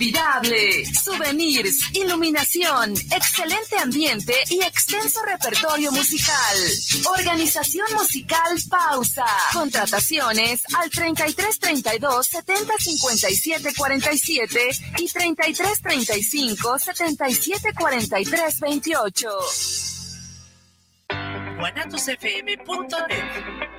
inolvidable. Souvenirs, iluminación, excelente ambiente y extenso repertorio musical. Organización musical Pausa. Contrataciones al 3332 70 57 47 y 3335 77 43 28. guanatosfm.net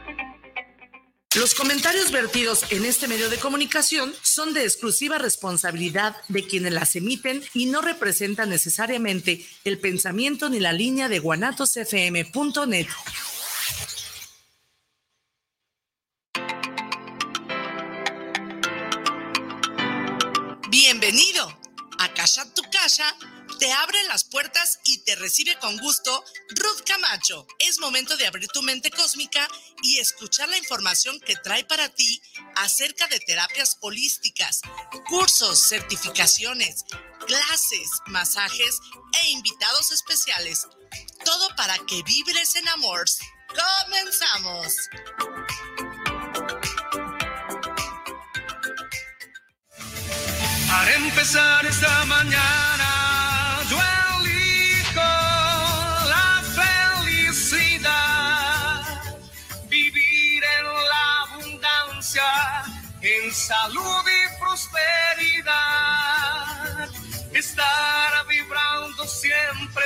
los comentarios vertidos en este medio de comunicación son de exclusiva responsabilidad de quienes las emiten y no representan necesariamente el pensamiento ni la línea de guanatosfm.net. Bienvenido a Casa Tu Casa te abre las puertas y te recibe con gusto Ruth Camacho. Es momento de abrir tu mente cósmica y escuchar la información que trae para ti acerca de terapias holísticas, cursos, certificaciones, clases, masajes e invitados especiales. Todo para que vibres en amor. ¡Comenzamos! Para empezar esta mañana salud y prosperidad. Estar vibrando siempre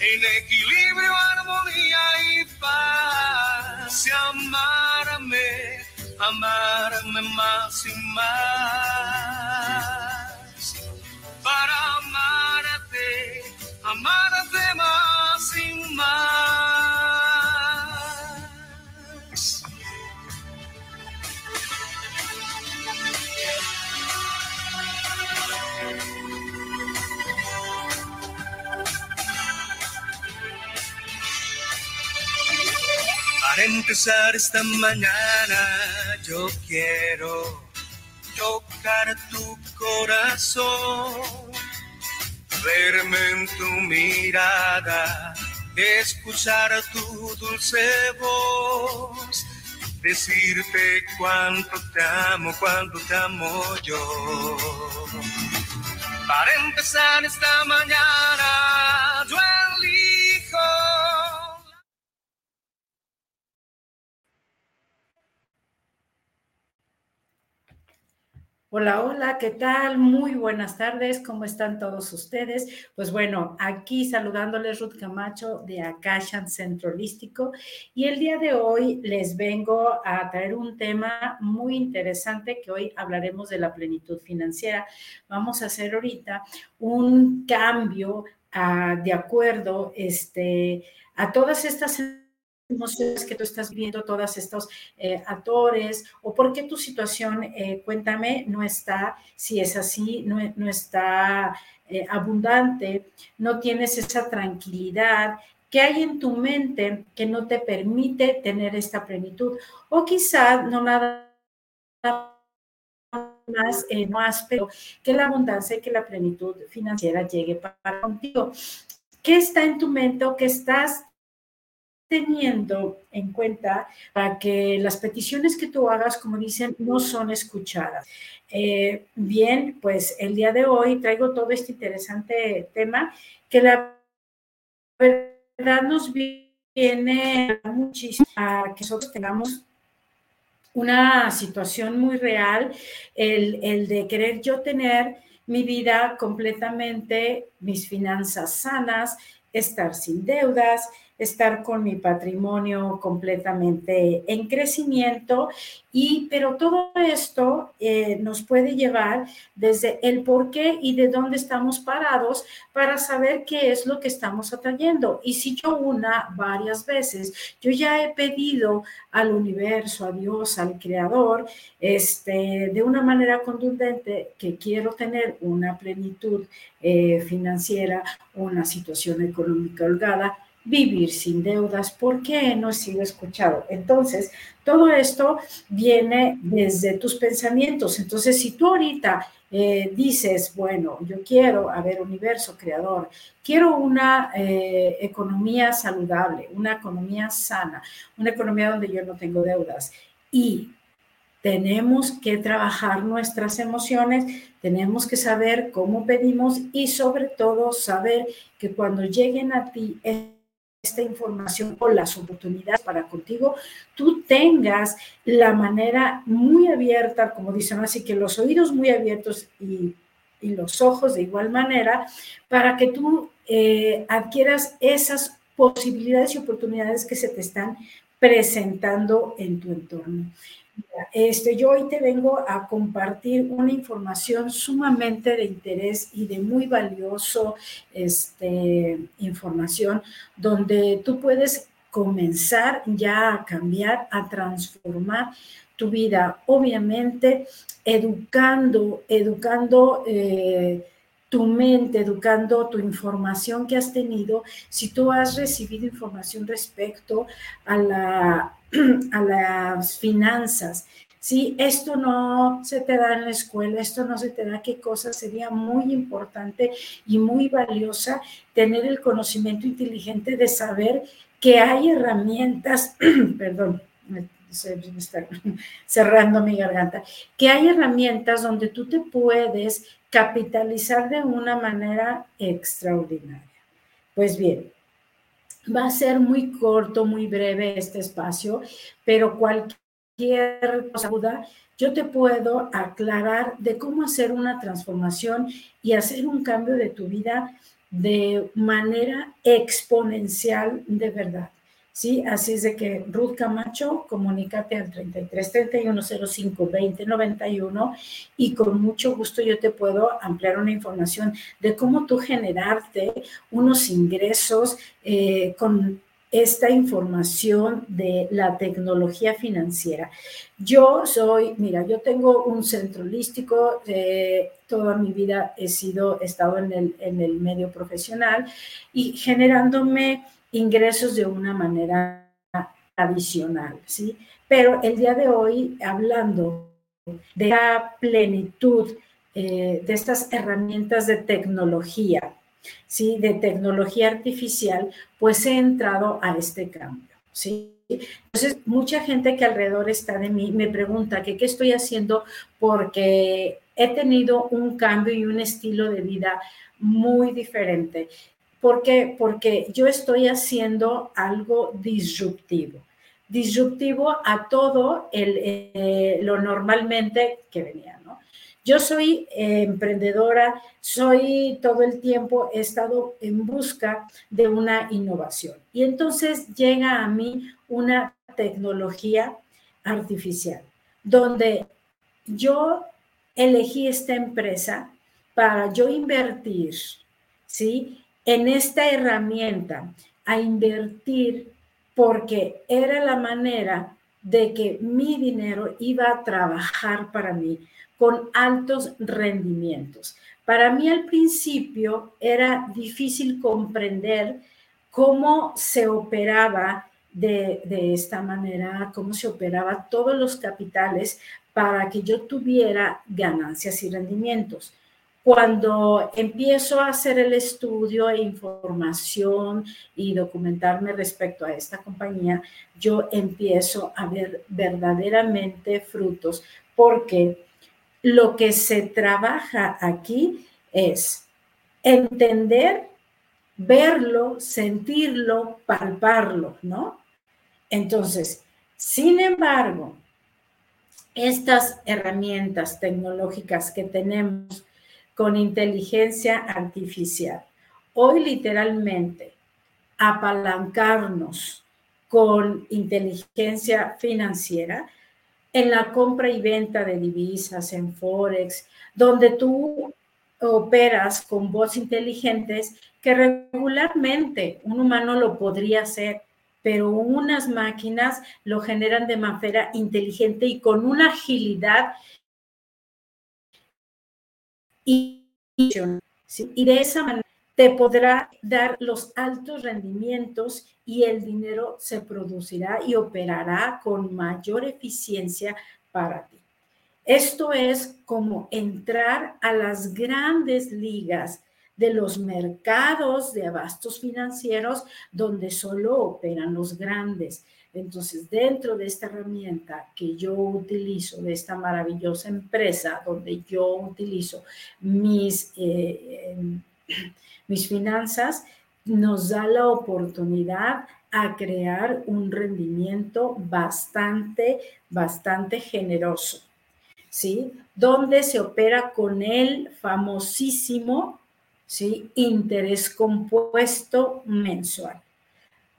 en equilibrio, armonía y paz. Y amarme, amarme más y más. Para amarte, amarte más y más. Empezar esta mañana yo quiero tocar tu corazón, verme en tu mirada, escuchar tu dulce voz, decirte cuánto te amo, cuánto te amo yo. Para empezar esta mañana Hola, hola, ¿qué tal? Muy buenas tardes, ¿cómo están todos ustedes? Pues bueno, aquí saludándoles Ruth Camacho de Akashan Centro Holístico y el día de hoy les vengo a traer un tema muy interesante que hoy hablaremos de la plenitud financiera. Vamos a hacer ahorita un cambio ah, de acuerdo este, a todas estas emociones que tú estás viendo, todos estos eh, actores, o por qué tu situación, eh, cuéntame, no está, si es así, no, no está eh, abundante, no tienes esa tranquilidad, ¿Qué hay en tu mente que no te permite tener esta plenitud? O quizás no nada más, más, pero que la abundancia y que la plenitud financiera llegue para contigo. ¿Qué está en tu mente o qué estás teniendo en cuenta para que las peticiones que tú hagas, como dicen, no son escuchadas. Eh, bien, pues el día de hoy traigo todo este interesante tema que la verdad nos viene muchísimo a que nosotros tengamos una situación muy real, el, el de querer yo tener mi vida completamente, mis finanzas sanas, estar sin deudas, estar con mi patrimonio completamente en crecimiento. Y pero todo esto eh, nos puede llevar desde el por qué y de dónde estamos parados para saber qué es lo que estamos atrayendo. Y si yo una varias veces yo ya he pedido al universo a Dios al creador este de una manera contundente que quiero tener una plenitud eh, financiera una situación económica holgada vivir sin deudas, ¿por qué no he sido escuchado? Entonces, todo esto viene desde tus pensamientos. Entonces, si tú ahorita eh, dices, bueno, yo quiero, a ver, universo creador, quiero una eh, economía saludable, una economía sana, una economía donde yo no tengo deudas y tenemos que trabajar nuestras emociones, tenemos que saber cómo pedimos y sobre todo saber que cuando lleguen a ti esta información o las oportunidades para contigo, tú tengas la manera muy abierta, como dicen así, que los oídos muy abiertos y, los ojos de igual manera, para que tú eh, adquieras esas posibilidades y oportunidades que se te están presentando en tu entorno. Este, yo hoy te vengo a compartir una información sumamente de interés y de muy valioso este, información donde tú puedes comenzar ya a cambiar, a transformar tu vida, obviamente educando, educando eh, tu mente, educando tu información que has tenido, si tú has recibido información respecto a la a las finanzas. Si esto no se te da en la escuela, esto no se te da, qué cosa sería muy importante y muy valiosa tener el conocimiento inteligente de saber que hay herramientas, perdón, se me está cerrando mi garganta, que hay herramientas donde tú te puedes capitalizar de una manera extraordinaria. Pues bien, Va a ser muy corto, muy breve este espacio, pero cualquier duda, yo te puedo aclarar de cómo hacer una transformación y hacer un cambio de tu vida de manera exponencial de verdad. ¿Sí? Así es de que Ruth Camacho, comunícate al 33 31 05 20 91 y con mucho gusto yo te puedo ampliar una información de cómo tú generarte unos ingresos eh, con esta información de la tecnología financiera. Yo soy, mira, yo tengo un centro holístico, eh, toda mi vida he sido, he estado en el, en el medio profesional y generándome ingresos de una manera adicional, ¿sí? Pero el día de hoy, hablando de la plenitud eh, de estas herramientas de tecnología, ¿sí? De tecnología artificial, pues he entrado a este cambio, ¿sí? Entonces, mucha gente que alrededor está de mí me pregunta que qué estoy haciendo porque he tenido un cambio y un estilo de vida muy diferente. ¿Por qué? Porque yo estoy haciendo algo disruptivo, disruptivo a todo eh, lo normalmente que venía, ¿no? Yo soy eh, emprendedora, soy todo el tiempo, he estado en busca de una innovación. Y entonces llega a mí una tecnología artificial, donde yo elegí esta empresa para yo invertir, ¿sí? En esta herramienta a invertir porque era la manera de que mi dinero iba a trabajar para mí con altos rendimientos. Para mí al principio era difícil comprender cómo se operaba de, de, esta manera, cómo se operaba todos los capitales para que yo tuviera ganancias y rendimientos. Cuando empiezo a hacer el estudio e información y documentarme respecto a esta compañía, yo empiezo a ver verdaderamente frutos porque lo que se trabaja aquí es entender, verlo, sentirlo, palparlo, ¿no? Entonces, sin embargo, estas herramientas tecnológicas que tenemos con inteligencia artificial. Hoy literalmente apalancarnos con inteligencia financiera en la compra y venta de divisas, en Forex, donde tú operas con bots inteligentes que regularmente un humano lo podría hacer, pero unas máquinas lo generan de manera inteligente y con una agilidad y, de esa manera te podrá dar los altos rendimientos y el dinero se producirá y operará con mayor eficiencia para ti. Esto es como entrar a las grandes ligas de los mercados de abastos financieros donde solo operan los grandes. Entonces, dentro de esta herramienta que yo utilizo, de esta maravillosa empresa donde yo utilizo mis, eh, em, mis finanzas, nos da la oportunidad a crear un rendimiento bastante, bastante generoso, ¿sí? Donde se opera con el famosísimo, ¿sí? Interés compuesto mensual,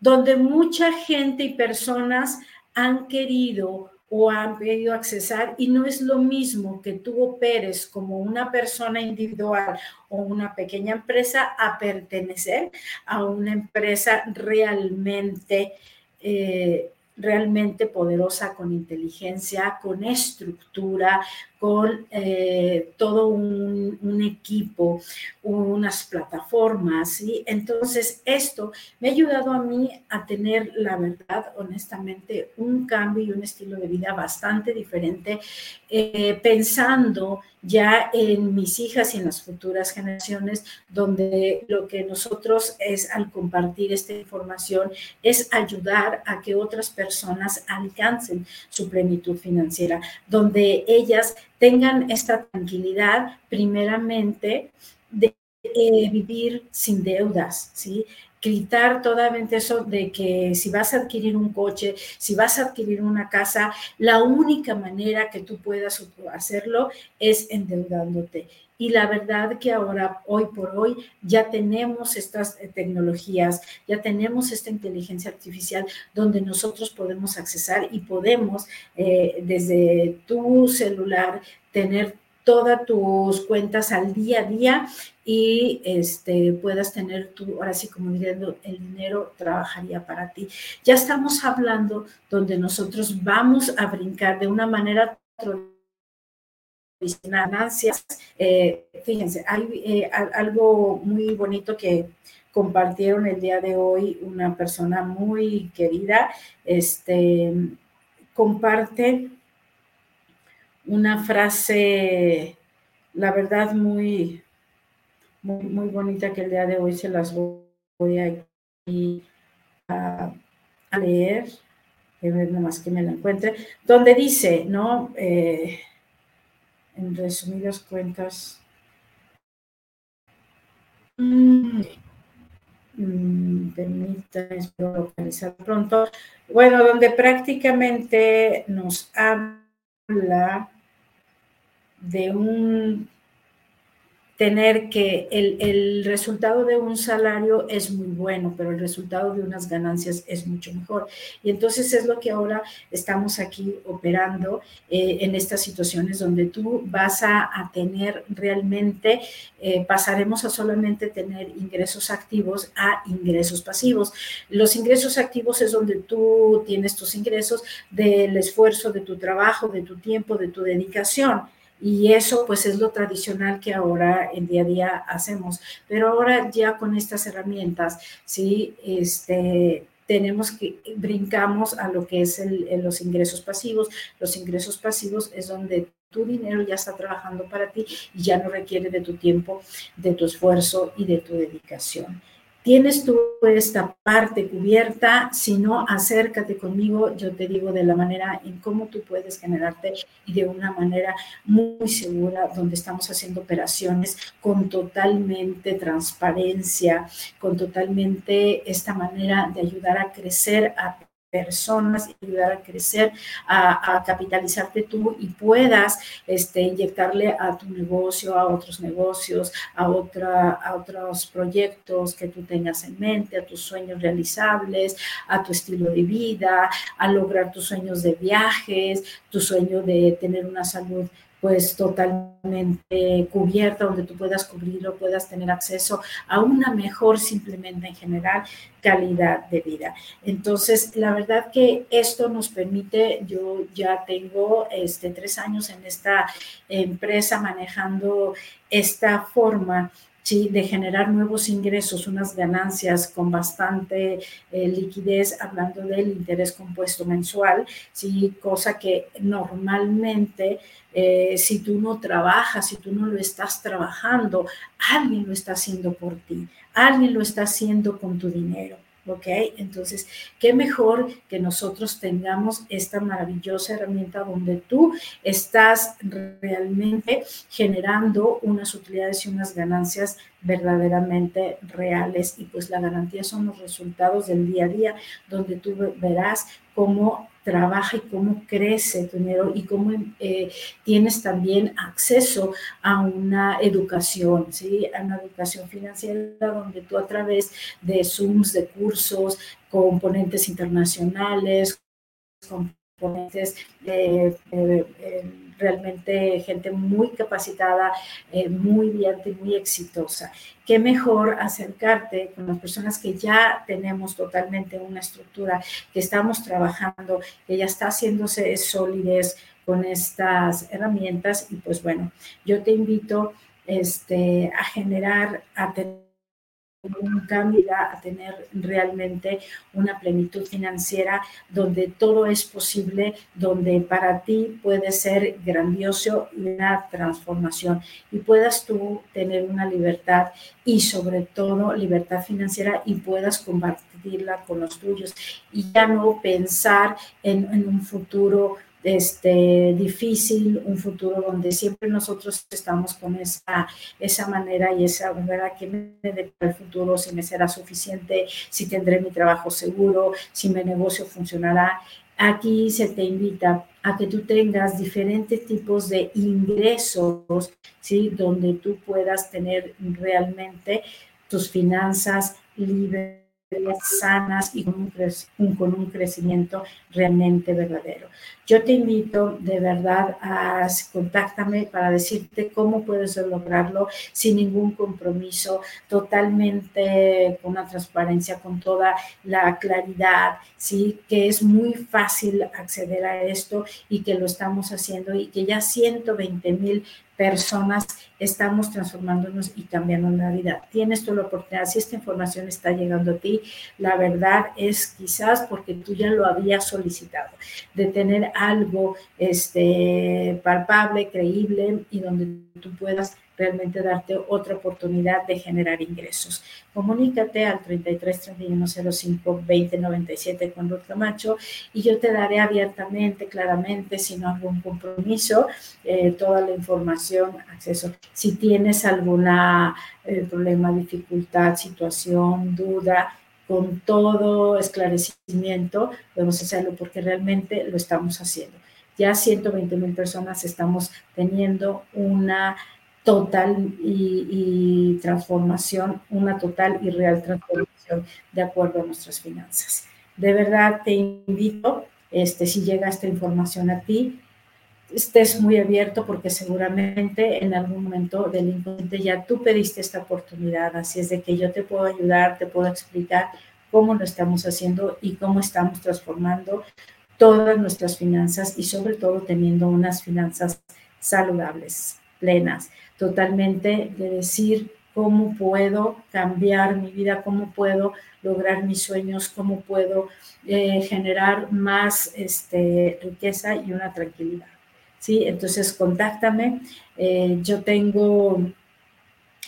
donde mucha gente y personas han querido o han pedido accesar y no es lo mismo que tú operes como una persona individual o una pequeña empresa a pertenecer a una empresa realmente eh, realmente poderosa, con inteligencia, con estructura, con eh, todo un, equipo, unas plataformas, ¿sí? Entonces, esto me ha ayudado a mí a tener, la verdad, honestamente, un cambio y un estilo de vida bastante diferente, eh, pensando ya en mis hijas y en las futuras generaciones, donde lo que nosotros es al compartir esta información es ayudar a que otras personas alcancen su plenitud financiera, donde ellas tengan esta tranquilidad primeramente de eh, vivir sin deudas, ¿sí? gritar totalmente eso de que si vas a adquirir un coche, si vas a adquirir una casa, la única manera que tú puedas hacerlo es endeudándote. Y la verdad que ahora, hoy por hoy, ya tenemos estas eh, tecnologías, ya tenemos esta inteligencia artificial donde nosotros podemos accesar y podemos eh, desde tu celular tener todas tus cuentas al día a día y este, puedas tener tu, ahora sí como diciendo, el dinero trabajaría para ti. Ya estamos hablando donde nosotros vamos a brincar de una manera ganancias. Eh, fíjense, hay eh, algo muy bonito que compartieron el día de hoy una persona muy querida, este, comparte una frase, la verdad, muy, muy, bonita que el día de hoy se las voy a, a, leer, que nada más que me la encuentre, donde dice, ¿no? Eh, en resumidas cuentas, mm, mm, permítanme localizar pronto, bueno, donde prácticamente nos habla de un tener que el, resultado de un salario es muy bueno, pero el resultado de unas ganancias es mucho mejor. Y entonces es lo que ahora estamos aquí operando eh, en estas situaciones donde tú vas a, tener realmente, eh, pasaremos a solamente tener ingresos activos a ingresos pasivos. Los ingresos activos es donde tú tienes tus ingresos del esfuerzo de tu trabajo, de tu tiempo, de tu dedicación y eso pues es lo tradicional que ahora en día a día hacemos. Pero ahora ya con estas herramientas, sí, este, tenemos que brincamos a lo que es los ingresos pasivos. Los ingresos pasivos es donde tu dinero ya está trabajando para ti y ya no requiere de tu tiempo, de tu esfuerzo y de tu dedicación. Tienes tú esta parte cubierta, si no, acércate conmigo, yo te digo de la manera en cómo tú puedes generarte y de una manera muy segura, donde estamos haciendo operaciones con totalmente transparencia, con totalmente esta manera de ayudar a crecer a personas y ayudar a crecer, a, capitalizarte tú y puedas este, inyectarle a tu negocio, a otros negocios, a, otra, a otros proyectos que tú tengas en mente, a tus sueños realizables, a tu estilo de vida, a lograr tus sueños de viajes, tu sueño de tener una salud pues totalmente cubierta, donde tú puedas cubrirlo, puedas tener acceso a una mejor simplemente en general calidad de vida. Entonces, la verdad que esto nos permite, yo ya tengo este, tres años en esta empresa manejando esta forma ¿sí? de generar nuevos ingresos, unas ganancias con bastante eh, liquidez, hablando del interés compuesto mensual, ¿sí? cosa que normalmente eh, si tú no trabajas, si tú no lo estás trabajando, alguien lo está haciendo por ti, alguien lo está haciendo con tu dinero. ¿Ok? Entonces, qué mejor que nosotros tengamos esta maravillosa herramienta donde tú estás realmente generando unas utilidades y unas ganancias verdaderamente reales y pues la garantía son los resultados del día a día donde tú verás cómo trabaja y cómo crece tu dinero y cómo eh, tienes también acceso a una educación, ¿sí? A una educación financiera donde tú a través de Zooms, de cursos, componentes internacionales, componentes de... Eh, realmente gente muy capacitada, eh, muy bien y muy exitosa. Qué mejor acercarte con las personas que ya tenemos totalmente una estructura, que estamos trabajando, que ya está haciéndose solidez con estas herramientas y pues bueno, yo te invito este, a generar, a un cambio a tener realmente una plenitud financiera donde todo es posible, donde para ti puede ser grandioso una transformación y puedas tú tener una libertad y sobre todo libertad financiera y puedas compartirla con los tuyos. Y ya no pensar en, en un futuro este, difícil, un futuro donde siempre nosotros estamos con esa, esa manera y esa manera que me depara el futuro, si me será suficiente, si tendré mi trabajo seguro, si mi negocio funcionará. Aquí se te invita a que tú tengas diferentes tipos de ingresos, ¿sí? Donde tú puedas tener realmente tus finanzas libres sanas y con un, con un crecimiento realmente verdadero. Yo te invito de verdad a contáctame para decirte cómo puedes lograrlo sin ningún compromiso, totalmente con una transparencia, con toda la claridad, sí, que es muy fácil acceder a esto y que lo estamos haciendo y que ya 120 mil personas estamos transformándonos y cambiando la vida. Tienes tú la oportunidad, si esta información está llegando a ti, la verdad es quizás porque tú ya lo habías solicitado, de tener algo este, palpable, creíble y donde tú puedas realmente darte otra oportunidad de generar ingresos. Comunícate al 33 31 05 20 97 con Ruth Camacho y yo te daré abiertamente, claramente, sin algún compromiso, eh, toda la información, acceso. Si tienes alguna eh, problema, dificultad, situación, duda, con todo esclarecimiento, podemos hacerlo porque realmente lo estamos haciendo. Ya 120 mil personas estamos teniendo una total y, transformación, una total y real transformación de acuerdo a nuestras finanzas. De verdad te invito, este, si llega esta información a ti, estés muy abierto porque seguramente en algún momento del inconsciente ya tú pediste esta oportunidad, así es de que yo te puedo ayudar, te puedo explicar cómo lo estamos haciendo y cómo estamos transformando todas nuestras finanzas y sobre todo teniendo unas finanzas saludables, plenas totalmente de decir cómo puedo cambiar mi vida, cómo puedo lograr mis sueños, cómo puedo eh, generar más este, riqueza y una tranquilidad. ¿Sí? Entonces, contáctame. Eh, yo tengo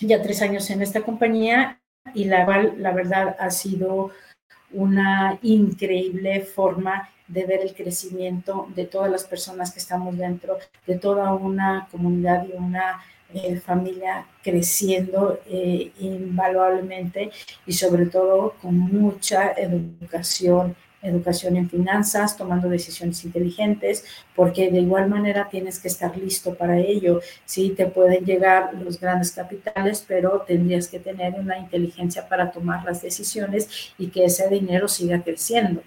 ya tres años en esta compañía y la, la verdad ha sido una increíble forma de ver el crecimiento de todas las personas que estamos dentro, de toda una comunidad y una eh, familia creciendo eh, invaluablemente y sobre todo con mucha educación, educación en finanzas, tomando decisiones inteligentes, porque de igual manera tienes que estar listo para ello. Sí, te pueden llegar los grandes capitales, pero tendrías que tener una inteligencia para tomar las decisiones y que ese dinero siga creciendo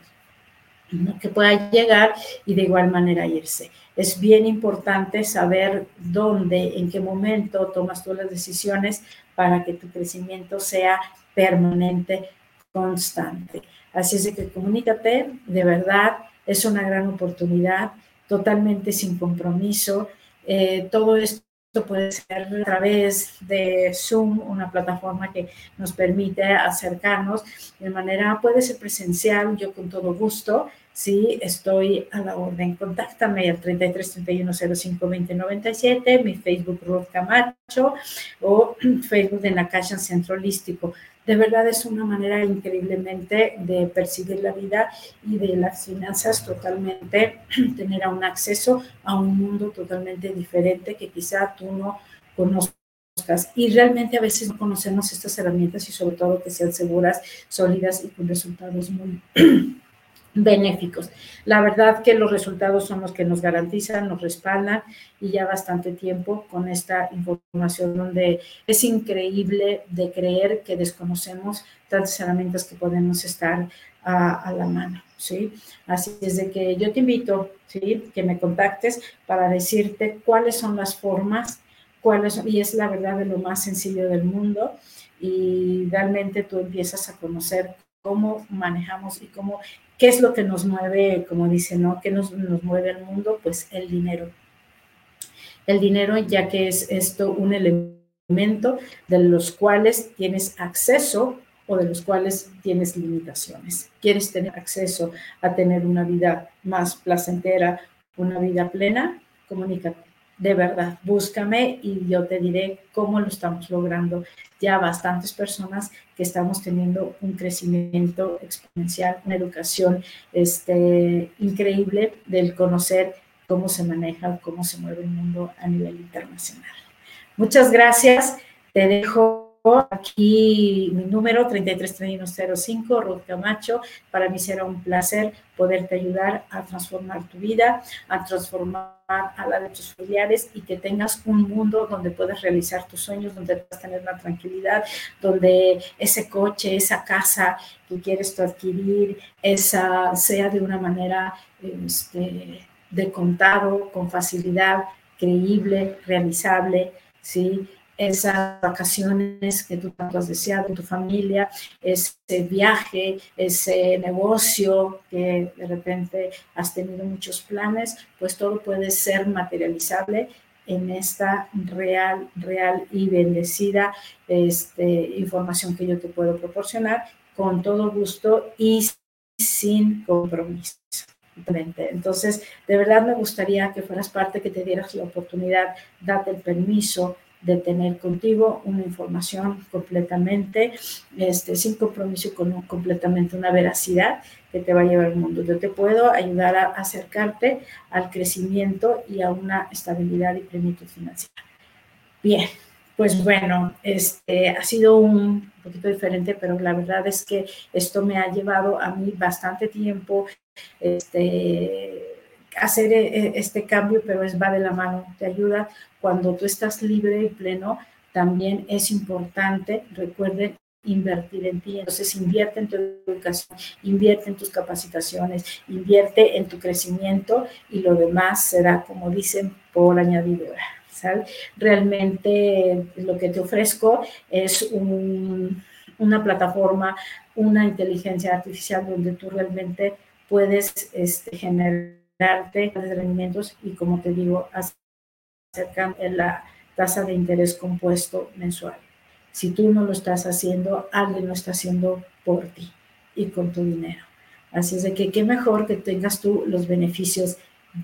que pueda llegar y de igual manera irse. Es bien importante saber dónde, en qué momento tomas tú las decisiones para que tu crecimiento sea permanente, constante. Así es de que comunícate, de verdad, es una gran oportunidad, totalmente sin compromiso. Eh, todo esto puede ser a través de Zoom, una plataforma que nos permite acercarnos de manera, puede ser presencial, yo con todo gusto, Sí, estoy a la orden. Contáctame al 33 31 05 20 97, mi Facebook Ruth Camacho o Facebook de Nakashan Centro Holístico. De verdad es una manera increíblemente de percibir la vida y de las finanzas totalmente, tener un acceso a un mundo totalmente diferente que quizá tú no conozcas y realmente a veces no conocemos estas herramientas y sobre todo que sean seguras, sólidas y con resultados muy benéficos. La verdad que los resultados son los que nos garantizan, nos respaldan y ya bastante tiempo con esta información donde es increíble de creer que desconocemos tantas herramientas que podemos estar a, la mano, ¿sí? Así es de que yo te invito, ¿sí? Que me contactes para decirte cuáles son las formas, cuáles y es la verdad de lo más sencillo del mundo y realmente tú empiezas a conocer cómo manejamos y cómo ¿Qué es lo que nos mueve, como dice, ¿no? ¿Qué nos, nos mueve el mundo? Pues el dinero. El dinero, ya que es esto un elemento de los cuales tienes acceso o de los cuales tienes limitaciones. ¿Quieres tener acceso a tener una vida más placentera, una vida plena? Comunícate de verdad, búscame y yo te diré cómo lo estamos logrando. Ya bastantes personas que estamos teniendo un crecimiento exponencial, una educación este, increíble del conocer cómo se maneja, cómo se mueve el mundo a nivel internacional. Muchas gracias. Te dejo aquí mi número 333105, Ruth Camacho. Para mí será un placer poderte ayudar a transformar tu vida, a transformar a la de tus familiares y que tengas un mundo donde puedas realizar tus sueños, donde puedas tener una tranquilidad, donde ese coche, esa casa que quieres tú adquirir, esa sea de una manera este, de contado, con facilidad, creíble, realizable, ¿sí? Esas vacaciones que tú tanto has deseado en tu familia, ese viaje, ese negocio que de repente has tenido muchos planes, pues todo puede ser materializable en esta real, real y bendecida este, información que yo te puedo proporcionar con todo gusto y sin compromiso. Entonces, de verdad me gustaría que fueras parte, que te dieras la oportunidad, date el permiso, de tener contigo una información completamente, este, sin compromiso, con completamente una veracidad que te va a llevar al mundo. Yo te puedo ayudar a acercarte al crecimiento y a una estabilidad y plenitud financiera. Bien, pues bueno, este ha sido un poquito diferente, pero la verdad es que esto me ha llevado a mí bastante tiempo este, hacer eh, este cambio, pero es va de la mano, te ayuda cuando tú estás libre y pleno, también es importante, recuerden, invertir en ti. Entonces, invierte en tu educación, invierte en tus capacitaciones, invierte en tu crecimiento y lo demás será, como dicen, por añadidura. Realmente lo que te ofrezco es una plataforma, una inteligencia artificial donde tú realmente puedes este, generarte rendimientos y, como te digo, hacer en la tasa de interés compuesto mensual. Si tú no lo estás haciendo, alguien lo está haciendo por ti y con tu dinero. Así es de que qué mejor que tengas tú los beneficios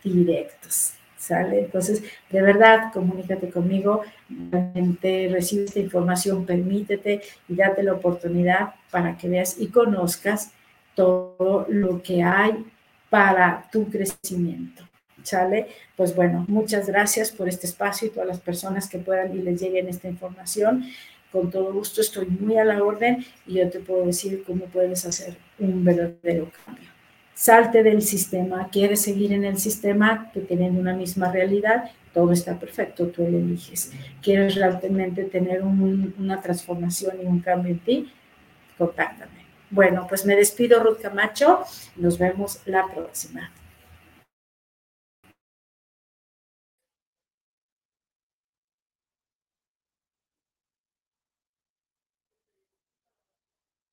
directos. ¿Sale? Entonces, de verdad, comunícate conmigo, recibe esta información, permítete y date la oportunidad para que veas y conozcas todo lo que hay para tu crecimiento. ¿Sale? Pues bueno, muchas gracias por este espacio y todas las personas que puedan y les lleguen esta información. Con todo gusto estoy muy a la orden y yo te puedo decir cómo puedes hacer un verdadero cambio. Salte del sistema, quieres seguir en el sistema que teniendo una misma realidad, todo está perfecto, tú lo eliges. Quieres realmente tener una transformación y un cambio en ti, contáctame. Bueno, pues me despido, Ruth Camacho. Nos vemos la próxima.